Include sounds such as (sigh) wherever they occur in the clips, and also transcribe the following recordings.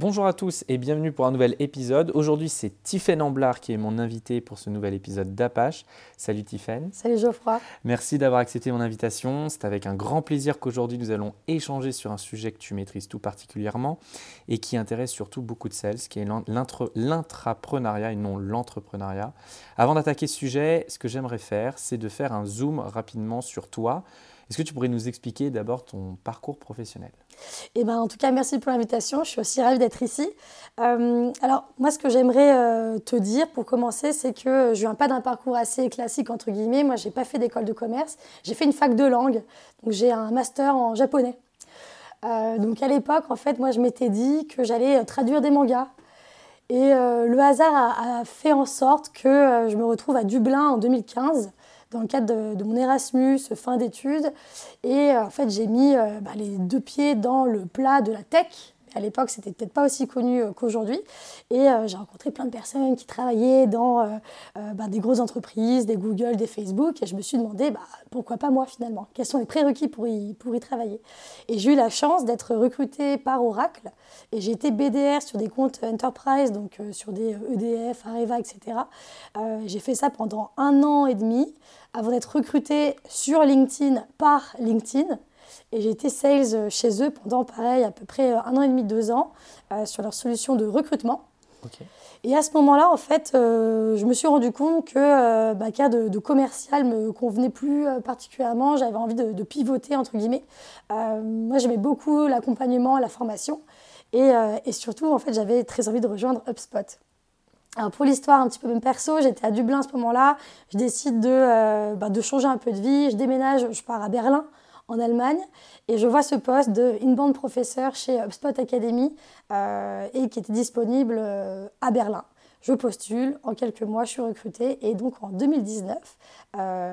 Bonjour à tous et bienvenue pour un nouvel épisode. Aujourd'hui, c'est Tiffaine Amblard qui est mon invité pour ce nouvel épisode d'Apache. Salut Tiffaine. Salut Geoffroy. Merci d'avoir accepté mon invitation. C'est avec un grand plaisir qu'aujourd'hui nous allons échanger sur un sujet que tu maîtrises tout particulièrement et qui intéresse surtout beaucoup de sales, qui est l'intrapreneuriat et non l'entrepreneuriat. Avant d'attaquer ce sujet, ce que j'aimerais faire, c'est de faire un zoom rapidement sur toi. Est-ce que tu pourrais nous expliquer d'abord ton parcours professionnel? Eh ben, en tout cas, merci pour l'invitation. Je suis aussi ravie d'être ici. Euh, alors, moi, ce que j'aimerais euh, te dire pour commencer, c'est que je viens pas d'un parcours assez classique, entre guillemets. Moi, je n'ai pas fait d'école de commerce. J'ai fait une fac de langue. Donc, j'ai un master en japonais. Euh, donc, à l'époque, en fait, moi, je m'étais dit que j'allais traduire des mangas. Et le hasard a, a, fait en sorte que je me retrouve à Dublin en 2015 dans le cadre de, mon Erasmus, fin d'études. Et euh, en fait, j'ai mis euh, bah, les deux pieds dans le plat de la tech. À l'époque, c'était peut-être pas aussi connu euh, qu'aujourd'hui. Et j'ai rencontré plein de personnes qui travaillaient dans bah, des grosses entreprises, des Google, des Facebook. Et je me suis demandé, bah, pourquoi pas moi finalement? Quels sont les prérequis pour y, pour y travailler? Et j'ai eu la chance d'être recrutée par Oracle. Et j'ai été BDR sur des comptes Enterprise, donc sur des EDF, Areva, etc. j'ai fait ça pendant un an et demi avant d'être recrutée sur LinkedIn par LinkedIn. Et j'ai été sales chez eux pendant, pareil, à peu près un an et demi, deux ans, euh, sur leur solution de recrutement. Et à ce moment-là, en fait, euh, je me suis rendu compte que euh, bah, cas de, commercial me convenait plus particulièrement. J'avais envie de, pivoter, entre guillemets. moi, j'aimais beaucoup l'accompagnement, la formation. Et, et, surtout, en fait, j'avais très envie de rejoindre HubSpot. Alors pour l'histoire un petit peu même perso, j'étais à Dublin à ce moment-là. Je décide de, euh, bah, de changer un peu de vie. Je déménage, je pars à Berlin, en Allemagne, et je vois ce poste de inbound professeur chez HubSpot Academy euh, et qui était disponible euh, à Berlin. Je postule, en quelques mois, je suis recrutée et donc en 2019,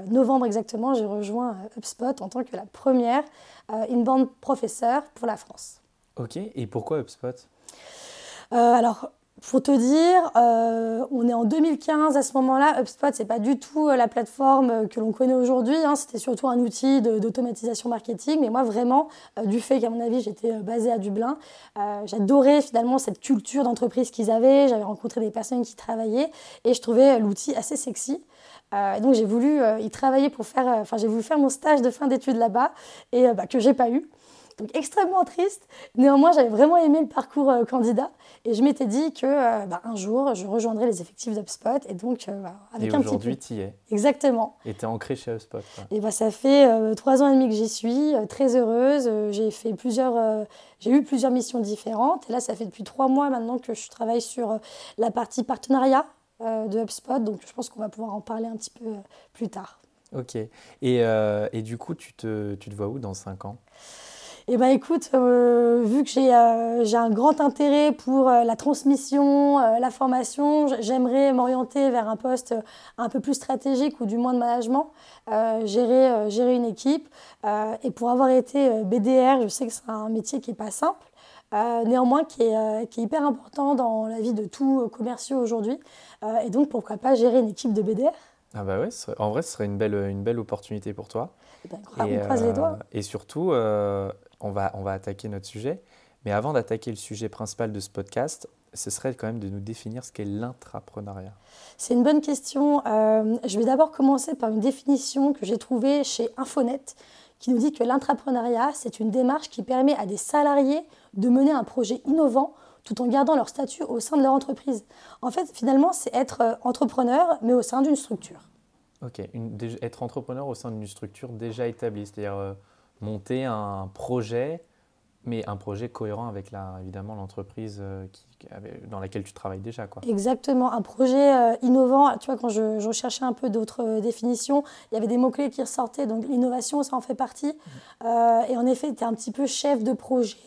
novembre exactement, j'ai rejoint HubSpot en tant que la première inbound professeur pour la France. Ok, et pourquoi HubSpot alors, pour te dire, euh, on est en 2015 à ce moment-là. HubSpot, c'est pas du tout euh, la plateforme euh, que l'on connaît aujourd'hui. Hein. C'était surtout un outil d'automatisation marketing. Mais moi, vraiment, du fait qu'à mon avis, j'étais basée à Dublin, j'adorais finalement cette culture d'entreprise qu'ils avaient. J'avais rencontré des personnes qui travaillaient et je trouvais l'outil assez sexy. donc j'ai voulu y travailler pour faire, enfin j'ai voulu faire mon stage de fin d'études là-bas et bah, que j'ai pas eu. Donc extrêmement triste. Néanmoins, j'avais vraiment aimé le parcours euh, candidat et je m'étais dit que euh, bah, un jour, je rejoindrais les effectifs d'HubSpot et donc euh, avec et un aujourd'hui, tu y es. Exactement. Et tu es ancré chez HubSpot. Et bah, ça fait trois ans et demi que j'y suis, très heureuse. j'ai fait plusieurs, j'ai eu plusieurs missions différentes et là, ça fait depuis trois mois maintenant que je travaille sur la partie partenariat de HubSpot. Donc je pense qu'on va pouvoir en parler un petit peu plus tard. Ok. Et, et du coup, tu te, tu te vois où dans cinq ans? Eh bien, écoute, euh, vu que j'ai euh, un grand intérêt pour euh, la transmission, la formation, j'aimerais m'orienter vers un poste un peu plus stratégique ou du moins de management, gérer, gérer une équipe. et pour avoir été BDR, je sais que c'est un métier qui n'est pas simple. néanmoins qui est, qui est, hyper important dans la vie de tout commerciaux aujourd'hui. et donc, pourquoi pas gérer une équipe de BDR ah bah ouais, en vrai, ce serait une belle, une belle opportunité pour toi. Eh ben, on croise les doigts. Et surtout, on va, on va attaquer notre sujet. Mais avant d'attaquer le sujet principal de ce podcast, ce serait quand même de nous définir ce qu'est l'intrapreneuriat. C'est une bonne question. Euh, je vais d'abord commencer par une définition que j'ai trouvée chez Infonet qui nous dit que l'intrapreneuriat, c'est une démarche qui permet à des salariés de mener un projet innovant tout en gardant leur statut au sein de leur entreprise. En fait, finalement, c'est être euh, entrepreneur, mais au sein d'une structure. Ok, être entrepreneur au sein d'une structure déjà établie, c'est-à-dire euh, monter un projet, mais un projet cohérent avec la, évidemment l'entreprise euh, dans laquelle tu travailles déjà. Exactement, un projet euh, innovant. Tu vois, quand je, je cherchais un peu d'autres euh, définitions, il y avait des mots-clés qui ressortaient, donc l'innovation, ça en fait partie. Et en effet, tu es un petit peu chef de projet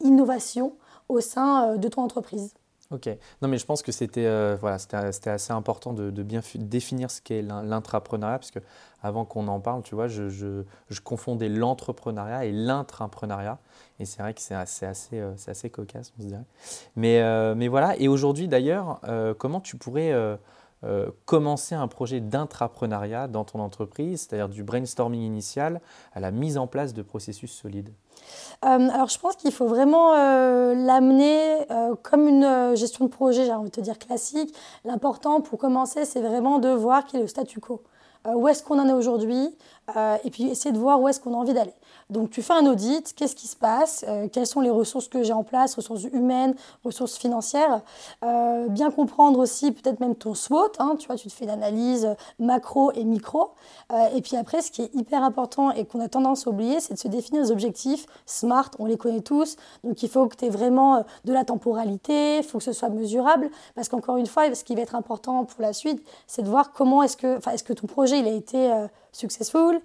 innovation au sein de ton entreprise. Ok. Non, mais je pense que c'était euh, voilà, assez important de, bien définir ce qu'est l'intrapreneuriat, parce que avant qu'on en parle, tu vois, je, je, confondais l'entrepreneuriat et l'intrapreneuriat. Et c'est vrai que c'est assez, assez, euh, assez cocasse, on se dirait. Mais, euh, mais voilà. Et aujourd'hui, d'ailleurs, comment tu pourrais commencer un projet d'intrapreneuriat dans ton entreprise, c'est-à-dire du brainstorming initial à la mise en place de processus solides euh, alors je pense qu'il faut vraiment euh, l'amener euh, comme une gestion de projet, j'ai envie de te dire classique. L'important pour commencer, c'est vraiment de voir quel est le statu quo. où est-ce qu'on en est aujourd'hui et puis essayer de voir où est-ce qu'on a envie d'aller. Donc tu fais un audit, qu'est-ce qui se passe, euh, quelles sont les ressources que j'ai en place, ressources humaines, ressources financières. Euh, bien comprendre aussi peut-être même ton SWOT, hein, tu vois, tu te fais l'analyse macro et micro. Euh, et puis après, ce qui est hyper important et qu'on a tendance à oublier, c'est de se définir des objectifs SMART, on les connaît tous. Donc il faut que tu aies vraiment de la temporalité, il faut que ce soit mesurable, parce qu'encore une fois, ce qui va être important pour la suite, c'est de voir comment est-ce que, est-ce que ton projet il a été successful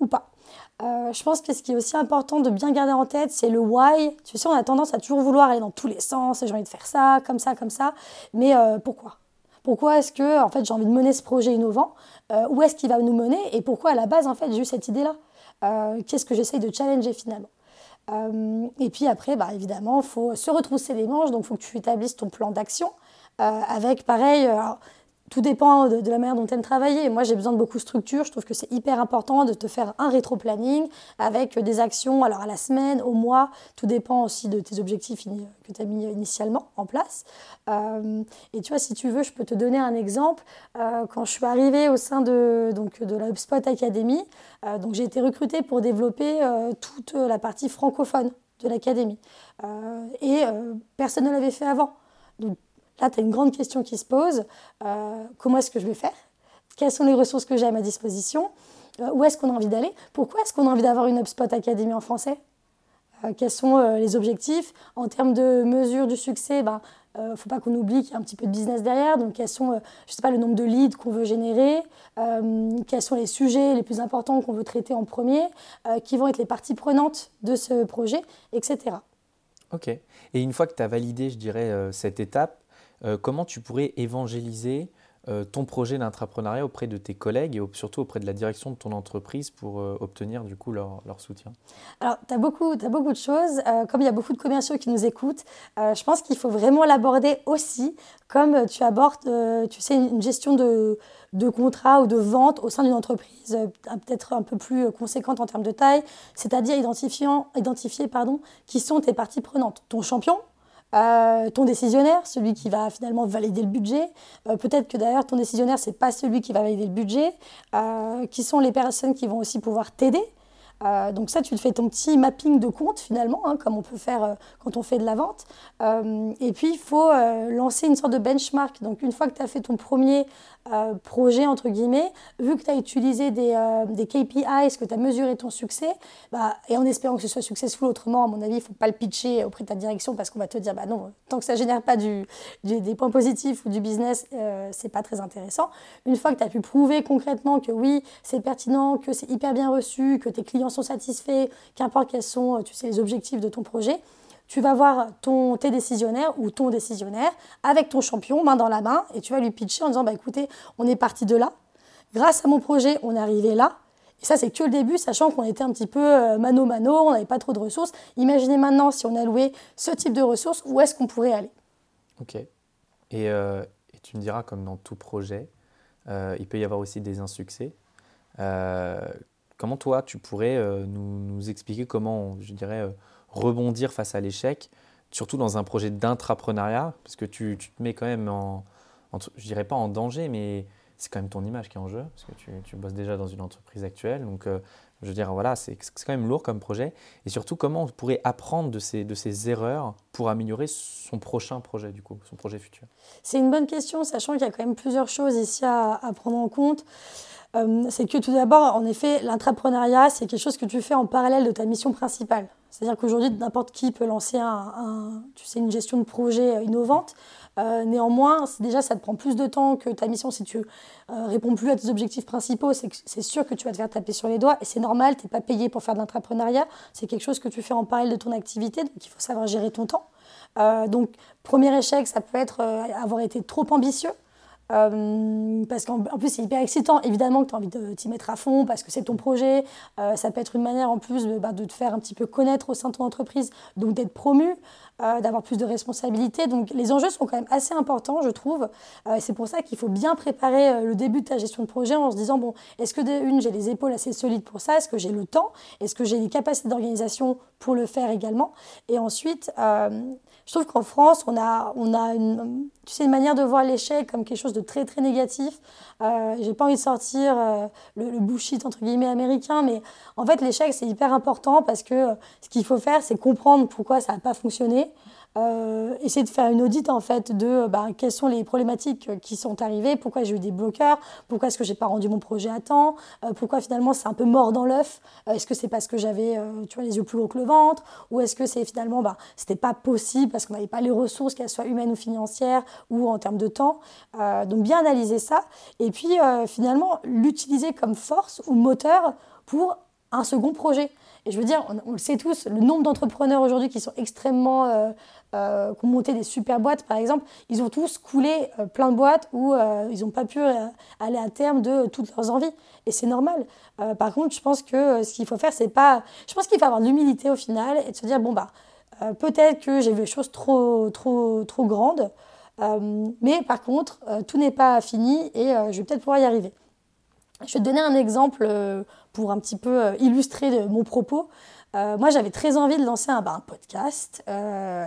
ou pas. Euh, je pense que ce qui est aussi important de bien garder en tête, c'est le why. Tu sais, on a tendance à toujours vouloir aller dans tous les sens, j'ai envie de faire ça, comme ça, comme ça. Mais euh, pourquoi? Pourquoi est-ce que en fait, j'ai envie de mener ce projet innovant? Euh, Où est-ce qu'il va nous mener? Et pourquoi à la base, en fait, j'ai eu cette idée-là? Qu'est-ce que j'essaye de challenger finalement? Et puis après, bah, évidemment, il faut se retrousser les manches, donc il faut que tu établisses ton plan d'action. avec pareil, tout dépend de, la manière dont tu aimes travailler. Moi, j'ai besoin de beaucoup de structure. Je trouve que c'est hyper important de te faire un rétro-planning avec des actions alors à la semaine, au mois. Tout dépend aussi de tes objectifs que tu as mis initialement en place. Euh, et tu vois, si tu veux, je peux te donner un exemple. Euh, quand je suis arrivée au sein de, donc, de la HubSpot Academy, euh, j'ai été recrutée pour développer toute la partie francophone de l'académie. et personne ne l'avait fait avant. Là, tu as une grande question qui se pose. Euh, comment est-ce que je vais faire? Quelles sont les ressources que j'ai à ma disposition? Euh, Où est-ce qu'on a envie d'aller? Pourquoi est-ce qu'on a envie d'avoir une HubSpot Academy en français? Euh, Quels sont les objectifs? En termes de mesure du succès, il ben, ne faut pas qu'on oublie qu'il y a un petit peu de business derrière. Donc, quels sont, je sais pas, le nombre de leads qu'on veut générer? Quels sont les sujets les plus importants qu'on veut traiter en premier? Qui vont être les parties prenantes de ce projet, etc. Ok. Et une fois que tu as validé, je dirais, cette étape, euh, comment tu pourrais évangéliser euh, ton projet d'entrepreneuriat auprès de tes collègues et surtout auprès de la direction de ton entreprise pour euh, obtenir du coup leur, soutien? Alors, tu as, beaucoup, beaucoup de choses. comme il y a beaucoup de commerciaux qui nous écoutent, je pense qu'il faut vraiment l'aborder aussi comme tu abordes, tu sais, une gestion de, de contrat ou de vente au sein d'une entreprise peut-être un peu plus conséquente en termes de taille, c'est-à-dire identifier pardon, qui sont tes parties prenantes. Ton champion, euh, ton décisionnaire, celui qui va finalement valider le budget. Euh, peut-être que d'ailleurs ton décisionnaire, c'est pas celui qui va valider le budget. Euh, qui sont les personnes qui vont aussi pouvoir t'aider? Euh, donc ça, tu te fais ton petit mapping de compte finalement, hein, comme on peut faire euh, quand on fait de la vente. Euh, et puis, il faut lancer une sorte de benchmark. Donc une fois que tu as fait ton premier projet, entre guillemets, vu que tu as utilisé des, des, KPIs, que tu as mesuré ton succès, bah, et en espérant que ce soit successful, autrement, à mon avis, il ne faut pas le pitcher auprès de ta direction parce qu'on va te dire, bah non, tant que ça ne génère pas du, des points positifs ou du business, c'est pas très intéressant. Une fois que tu as pu prouver concrètement que oui, c'est pertinent, que c'est hyper bien reçu, que tes clients sont satisfaits, qu'importe quels sont tu sais, les objectifs de ton projet, tu vas voir ton, tes décisionnaires ou ton décisionnaire avec ton champion, main dans la main, et tu vas lui pitcher en disant bah, écoutez, on est parti de là. Grâce à mon projet, on est arrivé là. Et ça, c'est que le début, sachant qu'on était un petit peu euh, mano-mano, on n'avait pas trop de ressources. Imaginez maintenant si on allouait ce type de ressources, où est-ce qu'on pourrait aller? Ok. Et, euh, et, tu me diras, comme dans tout projet, euh, il peut y avoir aussi des insuccès. Comment toi, tu pourrais euh, nous, expliquer comment, je dirais, euh, rebondir face à l'échec, surtout dans un projet d'intrapreneuriat, parce que tu, te mets quand même en, je dirais pas en danger, mais c'est quand même ton image qui est en jeu, parce que tu, bosses déjà dans une entreprise actuelle. Donc, euh, je veux dire, voilà, c'est quand même lourd comme projet. Et surtout, comment on pourrait apprendre de ces, de ces erreurs pour améliorer son prochain projet, du coup, son projet futur? C'est une bonne question, sachant qu'il y a quand même plusieurs choses ici à, prendre en compte. Euh, c'est que tout d'abord, en effet, l'intrapreneuriat, c'est quelque chose que tu fais en parallèle de ta mission principale. C'est-à-dire qu'aujourd'hui, n'importe qui peut lancer un, tu sais, une gestion de projet innovante. Euh, néanmoins, déjà, ça te prend plus de temps que ta mission. Si tu euh, réponds plus à tes objectifs principaux, c'est sûr que tu vas te faire taper sur les doigts. Et c'est normal, tu n'es pas payé pour faire de l'entrepreneuriat. C'est quelque chose que tu fais en parallèle de ton activité. Donc, il faut savoir gérer ton temps. donc, premier échec, ça peut être avoir été trop ambitieux. Euh, parce qu'en plus, c'est hyper excitant. Évidemment que tu as envie de t'y mettre à fond parce que c'est ton projet. Euh, ça peut être une manière en plus bah, de te faire un petit peu connaître au sein de ton entreprise, donc d'être promu, euh, d'avoir plus de responsabilités. Donc les enjeux sont quand même assez importants, je trouve. c'est pour ça qu'il faut bien préparer le début de ta gestion de projet en se disant bon, est-ce que une, j'ai les épaules assez solides pour ça? Est-ce que j'ai le temps? Est-ce que j'ai les capacités d'organisation pour le faire également? Et ensuite, je trouve qu'en France, on a, on a une, tu sais, une manière de voir l'échec comme quelque chose de très très négatif. Euh, J'ai pas envie de sortir euh, le, le, bullshit entre guillemets américain, mais en fait l'échec c'est hyper important parce que euh, ce qu'il faut faire c'est comprendre pourquoi ça n'a pas fonctionné, euh, essayer de faire une audite en fait de bah, quelles sont les problématiques qui sont arrivées, pourquoi j'ai eu des bloqueurs, pourquoi est-ce que j'ai pas rendu mon projet à temps, euh, pourquoi finalement c'est un peu mort dans l'œuf, euh, est-ce que c'est parce que j'avais tu vois les yeux plus hauts que le ventre, ou est-ce que c'est finalement bah c'était pas possible parce qu'on n'avait pas les ressources qu'elles soient humaines ou financières ou en termes de temps. donc bien analyser ça et puis finalement l'utiliser comme force ou moteur pour un second projet. Et je veux dire, on, le sait tous, le nombre d'entrepreneurs aujourd'hui qui sont extrêmement euh, qui ont monté des super boîtes, par exemple, ils ont tous coulé euh, plein de boîtes où euh, ils n'ont pas pu aller à terme de toutes leurs envies. Et c'est normal. par contre, je pense que ce qu'il faut faire, c'est pas. Je pense qu'il faut avoir de l'humilité au final et de se dire bon, bah, peut-être que j'ai vu des choses trop, trop, trop grandes. mais par contre, tout n'est pas fini et je vais peut-être pouvoir y arriver. Je vais te donner un exemple pour un petit peu illustrer mon propos. Euh, moi, j'avais très envie de lancer un, bah, podcast euh,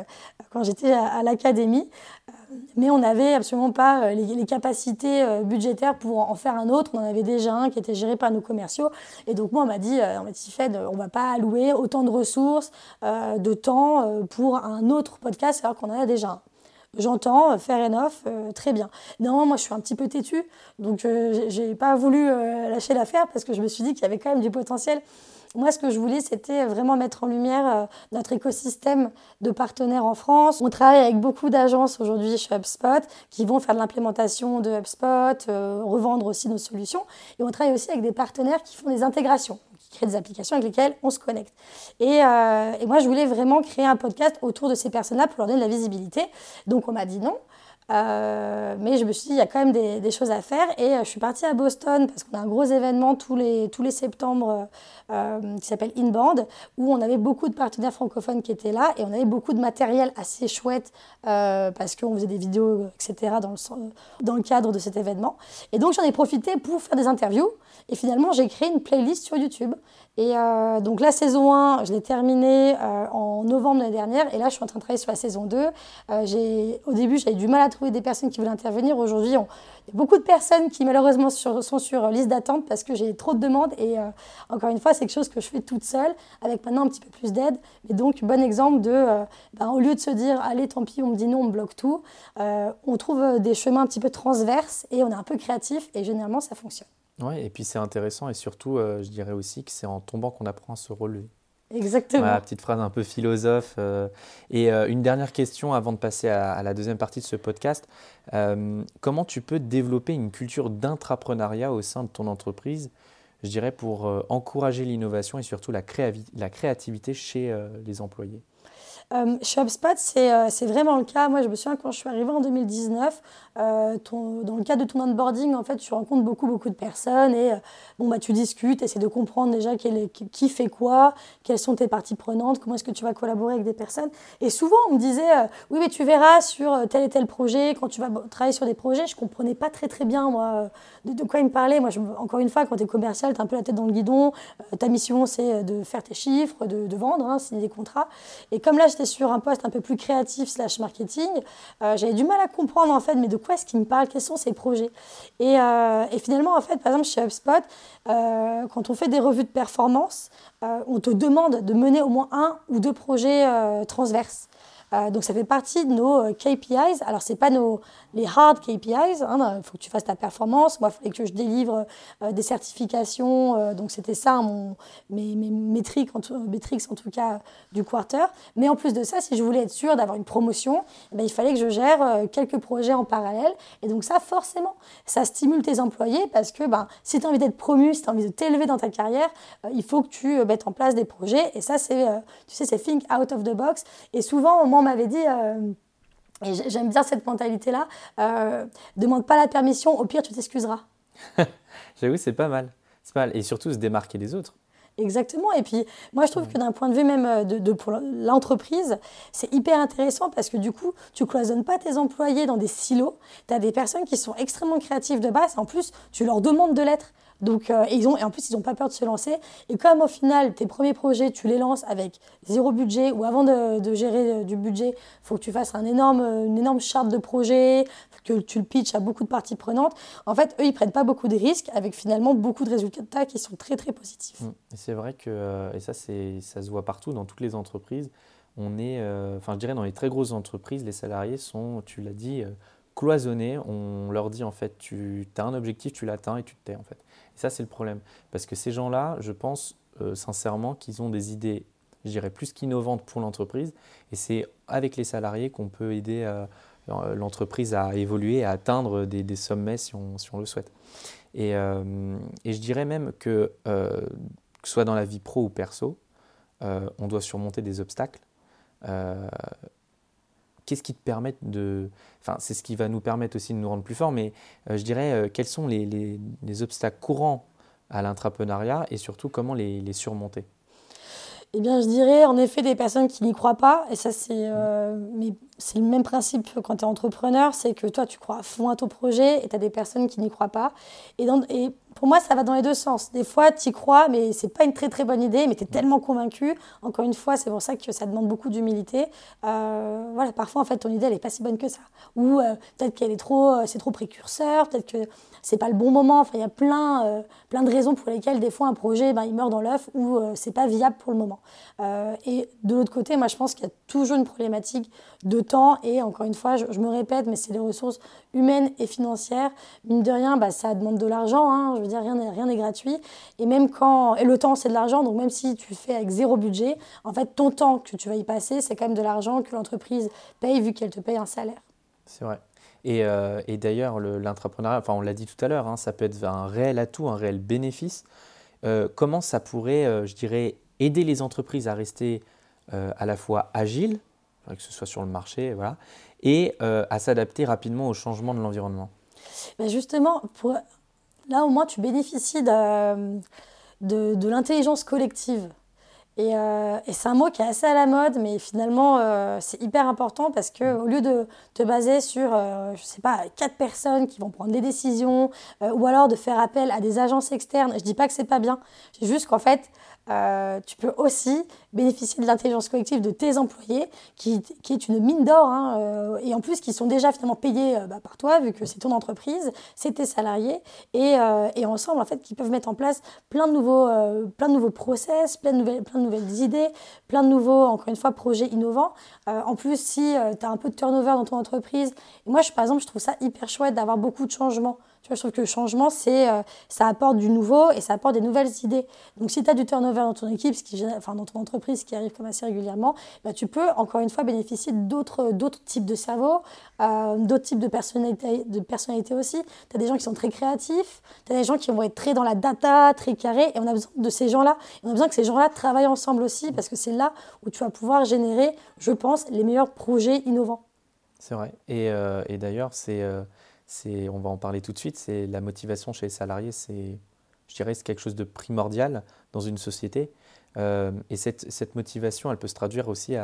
quand j'étais à, l'académie, euh, mais on n'avait absolument pas les, capacités budgétaires pour en faire un autre. On en avait déjà un qui était géré par nos commerciaux. Et donc, moi, on m'a dit, on m'a Fed, on va pas allouer autant de ressources, de temps pour un autre podcast alors qu'on en a déjà un. J'entends, fair enough, très bien. Non, moi je suis un petit peu têtue, donc j'ai pas voulu lâcher l'affaire parce que je me suis dit qu'il y avait quand même du potentiel. Moi, ce que je voulais, c'était vraiment mettre en lumière euh, notre écosystème de partenaires en France. On travaille avec beaucoup d'agences aujourd'hui chez HubSpot qui vont faire de l'implémentation de HubSpot, euh, revendre aussi nos solutions. Et on travaille aussi avec des partenaires qui font des intégrations qui créent des applications avec lesquelles on se connecte. Et, euh, et moi, je voulais vraiment créer un podcast autour de ces personnes-là pour leur donner de la visibilité. Donc, on m'a dit non. Euh, mais je me suis dit, il y a quand même des, choses à faire. Et euh, je suis partie à Boston parce qu'on a un gros événement tous les, tous les septembre euh, qui s'appelle Inband, où on avait beaucoup de partenaires francophones qui étaient là et on avait beaucoup de matériel assez chouette parce qu'on faisait des vidéos, etc., dans le, dans le cadre de cet événement. Et donc j'en ai profité pour faire des interviews. Et finalement, j'ai créé une playlist sur YouTube. Et donc la saison 1, je l'ai terminée en novembre l'année dernière. Et là, je suis en train de travailler sur la saison 2. au début, j'avais du mal à des personnes qui veulent intervenir. Aujourd'hui, il y a beaucoup de personnes qui malheureusement sont sur liste d'attente parce que j'ai trop de demandes. Et euh, encore une fois, c'est quelque chose que je fais toute seule, avec maintenant un petit peu plus d'aide. Et donc, bon exemple de, euh, ben, au lieu de se dire, allez, tant pis, on me dit non, on bloque tout, euh, on trouve des chemins un petit peu transverses et on est un peu créatif et généralement, ça fonctionne. Oui, et puis c'est intéressant et surtout, je dirais aussi que c'est en tombant qu'on apprend à se relever. Exactement. petite phrase un peu philosophe. Euh. et euh, une dernière question avant de passer à, la deuxième partie de ce podcast. Euh, comment tu peux développer une culture d'intrapreneuriat au sein de ton entreprise, je dirais, pour encourager l'innovation et surtout la créativité chez les employés? Euh, chez HubSpot, euh, c'est vraiment le cas. Moi, je me souviens quand je suis arrivée en 2019, euh, dans le cadre de ton onboarding, en fait, tu rencontres beaucoup, beaucoup de personnes et bon, bah, tu discutes, essaies de comprendre déjà qui fait quoi, quelles sont tes parties prenantes, comment est-ce que tu vas collaborer avec des personnes. Et souvent, on me disait, oui, mais tu verras sur tel et tel projet, quand tu vas travailler sur des projets, je comprenais pas très, très bien, moi, de, quoi ils me parlaient. Moi, encore une fois, quand tu es commercial, tu as un peu la tête dans le guidon. ta mission, c'est de faire tes chiffres, de, vendre, hein, signer des contrats. Et comme là, sur un poste un peu plus créatif slash marketing, euh, j'avais du mal à comprendre en fait, mais de quoi est-ce qu'il me parle, quels sont ses projets? Et, euh, et, finalement, en fait, par exemple, chez HubSpot, euh, quand on fait des revues de performance, on te demande de mener au moins un ou deux projets transverses. Euh, donc ça fait partie de nos euh, KPIs. Alors c'est pas nos les hard KPIs. Il hein, faut que tu fasses ta performance. Moi, il fallait que je délivre euh, des certifications. donc c'était ça mon mes, mes métriques, en tout, en tout cas du quarter. Mais en plus de ça, si je voulais être sûre d'avoir une promotion, eh ben, il fallait que je gère quelques projets en parallèle. Et donc ça, forcément, ça stimule tes employés parce que ben, si tu as envie d'être promu, si tu as envie de t'élever dans ta carrière, il faut que tu mettes en place des projets. Et ça, c'est, tu sais, c'est think out of the box. Et souvent, au maman m'avait dit, et j'aime bien cette mentalité-là, demande pas la permission, au pire tu t'excuseras. (laughs) J'avoue, c'est pas mal. C'est pas mal. Et surtout se démarquer des autres. Exactement. Et puis, moi, je trouve que d'un point de vue même euh, de, pour l'entreprise, c'est hyper intéressant parce que du coup, tu cloisonnes pas tes employés dans des silos. Tu as des personnes qui sont extrêmement créatives de base. En plus, tu leur demandes de l'être. Donc, euh, ils ont, et en plus, ils n'ont pas peur de se lancer. Et comme au final, tes premiers projets, tu les lances avec zéro budget, ou avant de, gérer euh, du budget, il faut que tu fasses un énorme, une énorme charte de projet, que tu le pitches à beaucoup de parties prenantes. En fait, eux, ils prennent pas beaucoup de risques, avec finalement beaucoup de résultats qui sont très, très positifs. Mmh. Et c'est vrai que, euh, et ça, ça se voit partout, dans toutes les entreprises. On est, enfin, je dirais, dans les très grosses entreprises, les salariés sont, tu l'as dit, On leur dit, en fait, tu as un objectif, tu l'atteins et tu te tais, en fait. Et ça, c'est le problème. Parce que ces gens-là, je pense euh, sincèrement qu'ils ont des idées, je dirais, plus qu'innovantes pour l'entreprise. Et c'est avec les salariés qu'on peut aider euh, l'entreprise à évoluer, à atteindre des, sommets si on, le souhaite. Et, euh, je dirais même que, soit dans la vie pro ou perso, on doit surmonter des obstacles qu'est-ce qui te permet de. Enfin, c'est ce qui va nous permettre aussi de nous rendre plus forts, mais euh, je dirais euh, quels sont les, les, obstacles courants à l'entrepreneuriat et surtout comment les, les surmonter? Eh bien, je dirais en effet des personnes qui n'y croient pas, et ça c'est euh, mais c'est le même principe quand tu es entrepreneur, c'est que toi tu crois à fond à ton projet et tu as des personnes qui n'y croient pas. Et, dans, et pour moi, ça va dans les deux sens. Des fois, tu y crois, mais c'est pas une très très bonne idée, mais tu es tellement convaincu. Encore une fois, c'est pour ça que ça demande beaucoup d'humilité. Euh, voilà, parfois, en fait, ton idée, elle est pas si bonne que ça. Ou euh, peut-être qu'elle est trop, euh, c'est trop précurseur, peut-être que c'est pas le bon moment. Enfin, il y a plein, plein de raisons pour lesquelles, des fois, un projet, ben, il meurt dans l'œuf ou c'est pas viable pour le moment. et de l'autre côté, moi, je pense qu'il y a toujours une problématique de temps. Et encore une fois, je, me répète, mais c'est les ressources humaines et financières. Mine de rien, bah, ça demande de l'argent. Hein, je veux dire, rien n'est rien gratuit. Et même quand et le temps, c'est de l'argent. Donc même si tu fais avec zéro budget, en fait, ton temps que tu vas y passer, c'est quand même de l'argent que l'entreprise paye vu qu'elle te paye un salaire. C'est vrai. Et, euh, et d'ailleurs, l'entrepreneuriat, enfin, on l'a dit tout à l'heure, hein, ça peut être un réel atout, un réel bénéfice. Euh, comment ça pourrait, euh, je dirais, aider les entreprises à rester à la fois agiles, que ce soit sur le marché, voilà, et à s'adapter rapidement au changement de l'environnement. Ben Justement, pour Là, au moins, tu bénéficies de, de, l'intelligence collective. Euh, et, c'est un mot qui est assez à la mode, mais finalement, euh, c'est hyper important parce qu'au lieu de te baser sur, euh, je sais pas, quatre personnes qui vont prendre des décisions, ou alors de faire appel à des agences externes, je dis pas que c'est pas bien, c'est juste qu'en fait, euh, tu peux aussi bénéficier de l'intelligence collective de tes employés, qui, qui est une mine d'or, hein, euh, et en plus qui sont déjà finalement payés euh, bah, par toi, vu que c'est ton entreprise, c'est tes salariés, et, et, ensemble, en fait, qui peuvent mettre en place plein de nouveaux, plein de nouveaux process, plein de, nouvelles, plein de nouvelles idées, plein de nouveaux, encore une fois, projets innovants. en plus, si tu as un peu de turnover dans ton entreprise, moi, je, par exemple, je trouve ça hyper chouette d'avoir beaucoup de changements. Tu vois, je trouve que le changement, c'est, euh, ça apporte du nouveau et ça apporte des nouvelles idées. Donc, si tu as du turnover dans ton équipe, enfin, dans ton entreprise, qui arrive comme assez régulièrement, bah, tu peux, encore une fois, bénéficier d'autres, types de cerveaux, euh, d'autres types de personnalités, de personnalités aussi. Tu as des gens qui sont très créatifs, tu as des gens qui vont être très dans la data, très carrés, et on a besoin de ces gens-là. on a besoin que ces gens-là travaillent ensemble aussi, parce que c'est là où tu vas pouvoir générer, je pense, les meilleurs projets innovants. C'est vrai. Et, euh, d'ailleurs, c'est on va en parler tout de suite, c'est la motivation chez les salariés, c'est, je dirais, c'est quelque chose de primordial dans une société. Euh, et cette, motivation, elle peut se traduire aussi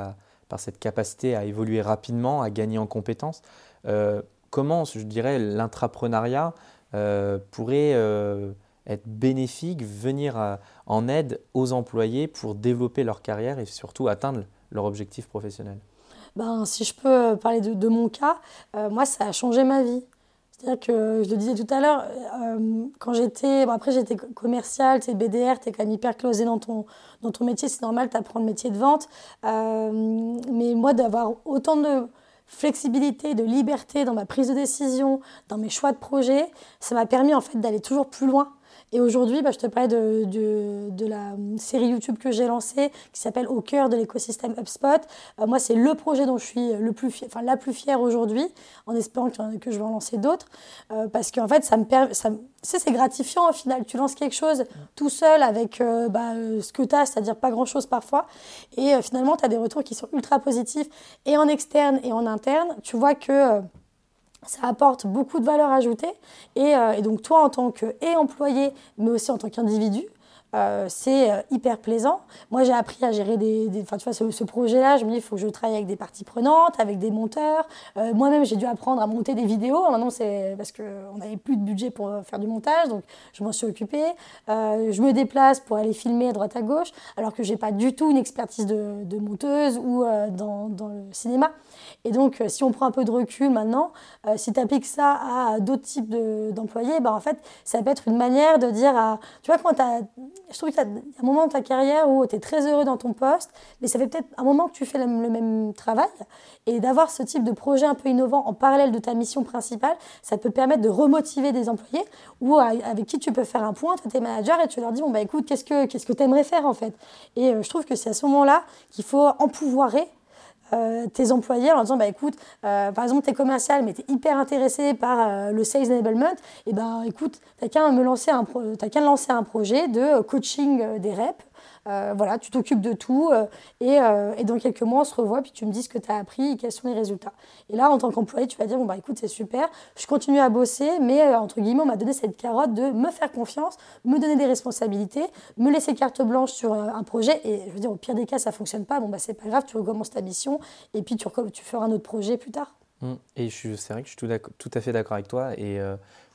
par cette capacité à évoluer rapidement, à gagner en compétences. Euh, comment, je dirais, l'intrapreneuriat euh, pourrait être bénéfique, venir en aide aux employés pour développer leur carrière et surtout atteindre leur objectif professionnel? Ben, si je peux parler de mon cas, moi, ça a changé ma vie. C'est-à-dire que, je le disais tout à l'heure, euh, quand j'étais. Bon, après, j'étais commercial, tu es BDR, tu es quand même hyper closé dans ton, dans ton métier, c'est normal, tu apprends le métier de vente. Euh, mais moi, d'avoir autant de flexibilité, de liberté dans ma prise de décision, dans mes choix de projet, ça m'a permis en fait d'aller toujours plus loin. Et aujourd'hui, bah, je te parlais de, de, la série YouTube que j'ai lancée qui s'appelle Au cœur de l'écosystème HubSpot. Euh, moi, c'est le projet dont je suis le plus fier, enfin, la plus fière aujourd'hui, en espérant que, je vais en lancer d'autres. Euh, parce qu'en fait, ça me permet. C'est gratifiant au final. Tu lances quelque chose tout seul avec euh, bah, ce que tu as, c'est-à-dire pas grand-chose parfois. Et finalement, tu as des retours qui sont ultra positifs, et en externe et en interne. Tu vois que ça apporte beaucoup de valeur ajoutée. Et, euh, et donc toi, en tant qu'employé, mais aussi en tant qu'individu, euh, c'est euh, hyper plaisant. Moi, j'ai appris à gérer des. Enfin, tu vois, ce, projet-là, je me dis, il faut que je travaille avec des parties prenantes, avec des monteurs. Moi-même, j'ai dû apprendre à monter des vidéos. Maintenant, c'est parce qu'on n'avait plus de budget pour faire du montage, donc je m'en suis occupée. je me déplace pour aller filmer à droite à gauche, alors que j'ai pas du tout une expertise de, monteuse ou dans, le cinéma. Et donc, si on prend un peu de recul maintenant, si tu appliques ça à d'autres types d'employés, bah, en fait, ça peut être une manière de dire à. Tu vois, quand as je trouve qu'il y a un moment de ta carrière où tu es très heureux dans ton poste, mais ça fait peut-être un moment que tu fais le, même travail. Et d'avoir ce type de projet un peu innovant en parallèle de ta mission principale, ça peut permettre de remotiver des employés ou avec qui tu peux faire un point, tu tes managers et tu leur dis bon, bah écoute, qu'est-ce que tu que aimerais faire en fait? Et euh, je trouve que c'est à ce moment-là qu'il faut empouvoirer euh, tes employés en disant bah écoute euh, par exemple tu es commercial mais tu es hyper intéressé par euh, le sales enablement et ben écoute tu qu'à me lancer un lancer un projet de coaching des reps euh, voilà, tu t'occupes de tout euh, euh, et, dans quelques mois, on se revoit, puis tu me dis ce que tu as appris et quels sont les résultats. Et là, en tant qu'employé, tu vas dire, bon, bah écoute, c'est super, je continue à bosser, mais entre guillemets, on m'a donné cette carotte de me faire confiance, me donner des responsabilités, me laisser carte blanche sur un projet. Et je veux dire, au pire des cas, ça fonctionne pas, bon, bah c'est pas grave, tu recommences ta mission et puis tu, tu feras un autre projet plus tard. Mmh. Et c'est vrai que je suis tout, tout à fait d'accord avec toi. Et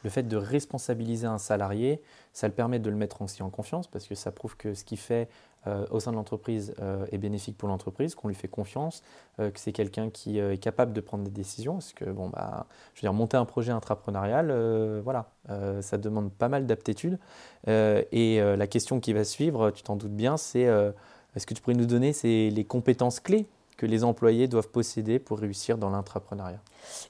le fait de responsabiliser un salarié, ça le permet de le mettre aussi en confiance parce que ça prouve que ce qu'il fait euh, au sein de l'entreprise euh, est bénéfique pour l'entreprise, qu'on lui fait confiance, euh, que c'est quelqu'un qui est capable de prendre des décisions. Parce que, bon, bah, je veux dire, monter un projet intrapreneurial, voilà, ça demande pas mal d'aptitude. et la question qui va suivre, tu t'en doutes bien, c'est est-ce que tu pourrais nous donner les compétences clés que les employés doivent posséder pour réussir dans l'intrapreneuriat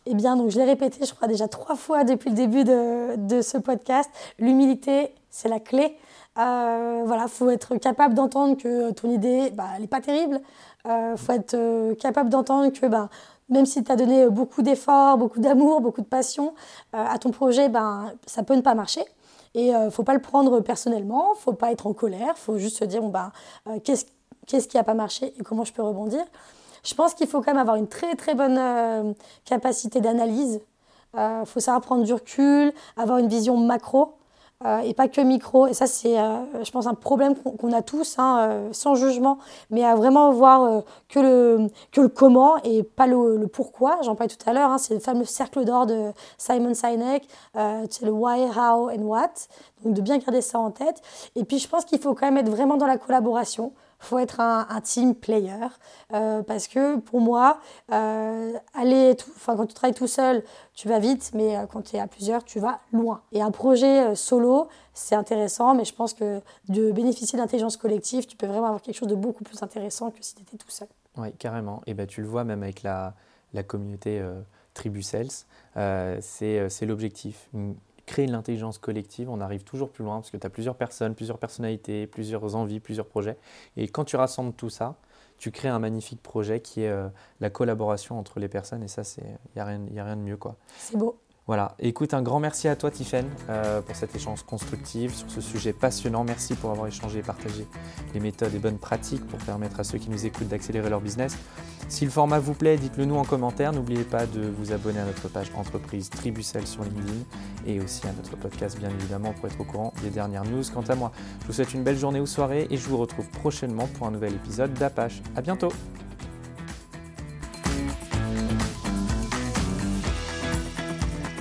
Eh bien, donc je l'ai répété, je crois déjà trois fois depuis le début de, ce podcast. L'humilité, c'est la clé. Euh, voilà, faut être capable d'entendre que ton idée, bah, elle n'est pas terrible. Il euh, faut être euh, capable d'entendre que bah, même si tu as donné beaucoup d'efforts, beaucoup d'amour, beaucoup de passion euh, à ton projet, ben, ça peut ne pas marcher. Et ne faut pas le prendre personnellement, faut pas être en colère, faut juste se dire bon, ben, qu'est-ce qu'est-ce qui n'a pas marché et comment je peux rebondir. Je pense qu'il faut quand même avoir une très très bonne capacité d'analyse. Il faut savoir prendre du recul, avoir une vision macro. Euh, et pas que micro. Et ça, c'est, euh, je pense, un problème qu'on a tous, hein, euh, sans jugement, mais à vraiment voir que, le, que le comment et pas le, pourquoi. J'en parlais tout à l'heure, hein, c'est le fameux cercle d'or de Simon Sinek, c'est le why, how and what. Donc de bien garder ça en tête. Et puis je pense qu'il faut quand même être vraiment dans la collaboration faut être un, team player. Euh, parce que pour moi, euh, aller enfin, quand tu travailles tout seul, tu vas vite, mais euh, quand tu es à plusieurs, tu vas loin. Et un projet solo, c'est intéressant, mais je pense que de bénéficier d'intelligence collective, tu peux vraiment avoir quelque chose de beaucoup plus intéressant que si tu étais tout seul. Oui, carrément. Et ben, tu le vois même avec la, la communauté Tribu Sales, c'est l'objectif créer l'intelligence collective, on arrive toujours plus loin parce que tu as plusieurs personnes, plusieurs personnalités, plusieurs envies, plusieurs projets. Et quand tu rassembles tout ça, tu crées un magnifique projet qui est euh, la collaboration entre les personnes. Et ça, il n'y a, rien, de mieux. quoi. C'est beau. Voilà, écoute, un grand merci à toi Tiffen euh, pour cet échange constructif sur ce sujet passionnant. Merci pour avoir échangé et partagé les méthodes et bonnes pratiques pour permettre à ceux qui nous écoutent d'accélérer leur business. Si le format vous plaît, dites-le nous en commentaire. N'oubliez pas de vous abonner à notre page entreprise Tribucel sur LinkedIn et aussi à notre podcast bien évidemment pour être au courant des dernières news. Quant à moi, je vous souhaite une belle journée ou soirée et je vous retrouve prochainement pour un nouvel épisode d'Apache. À bientôt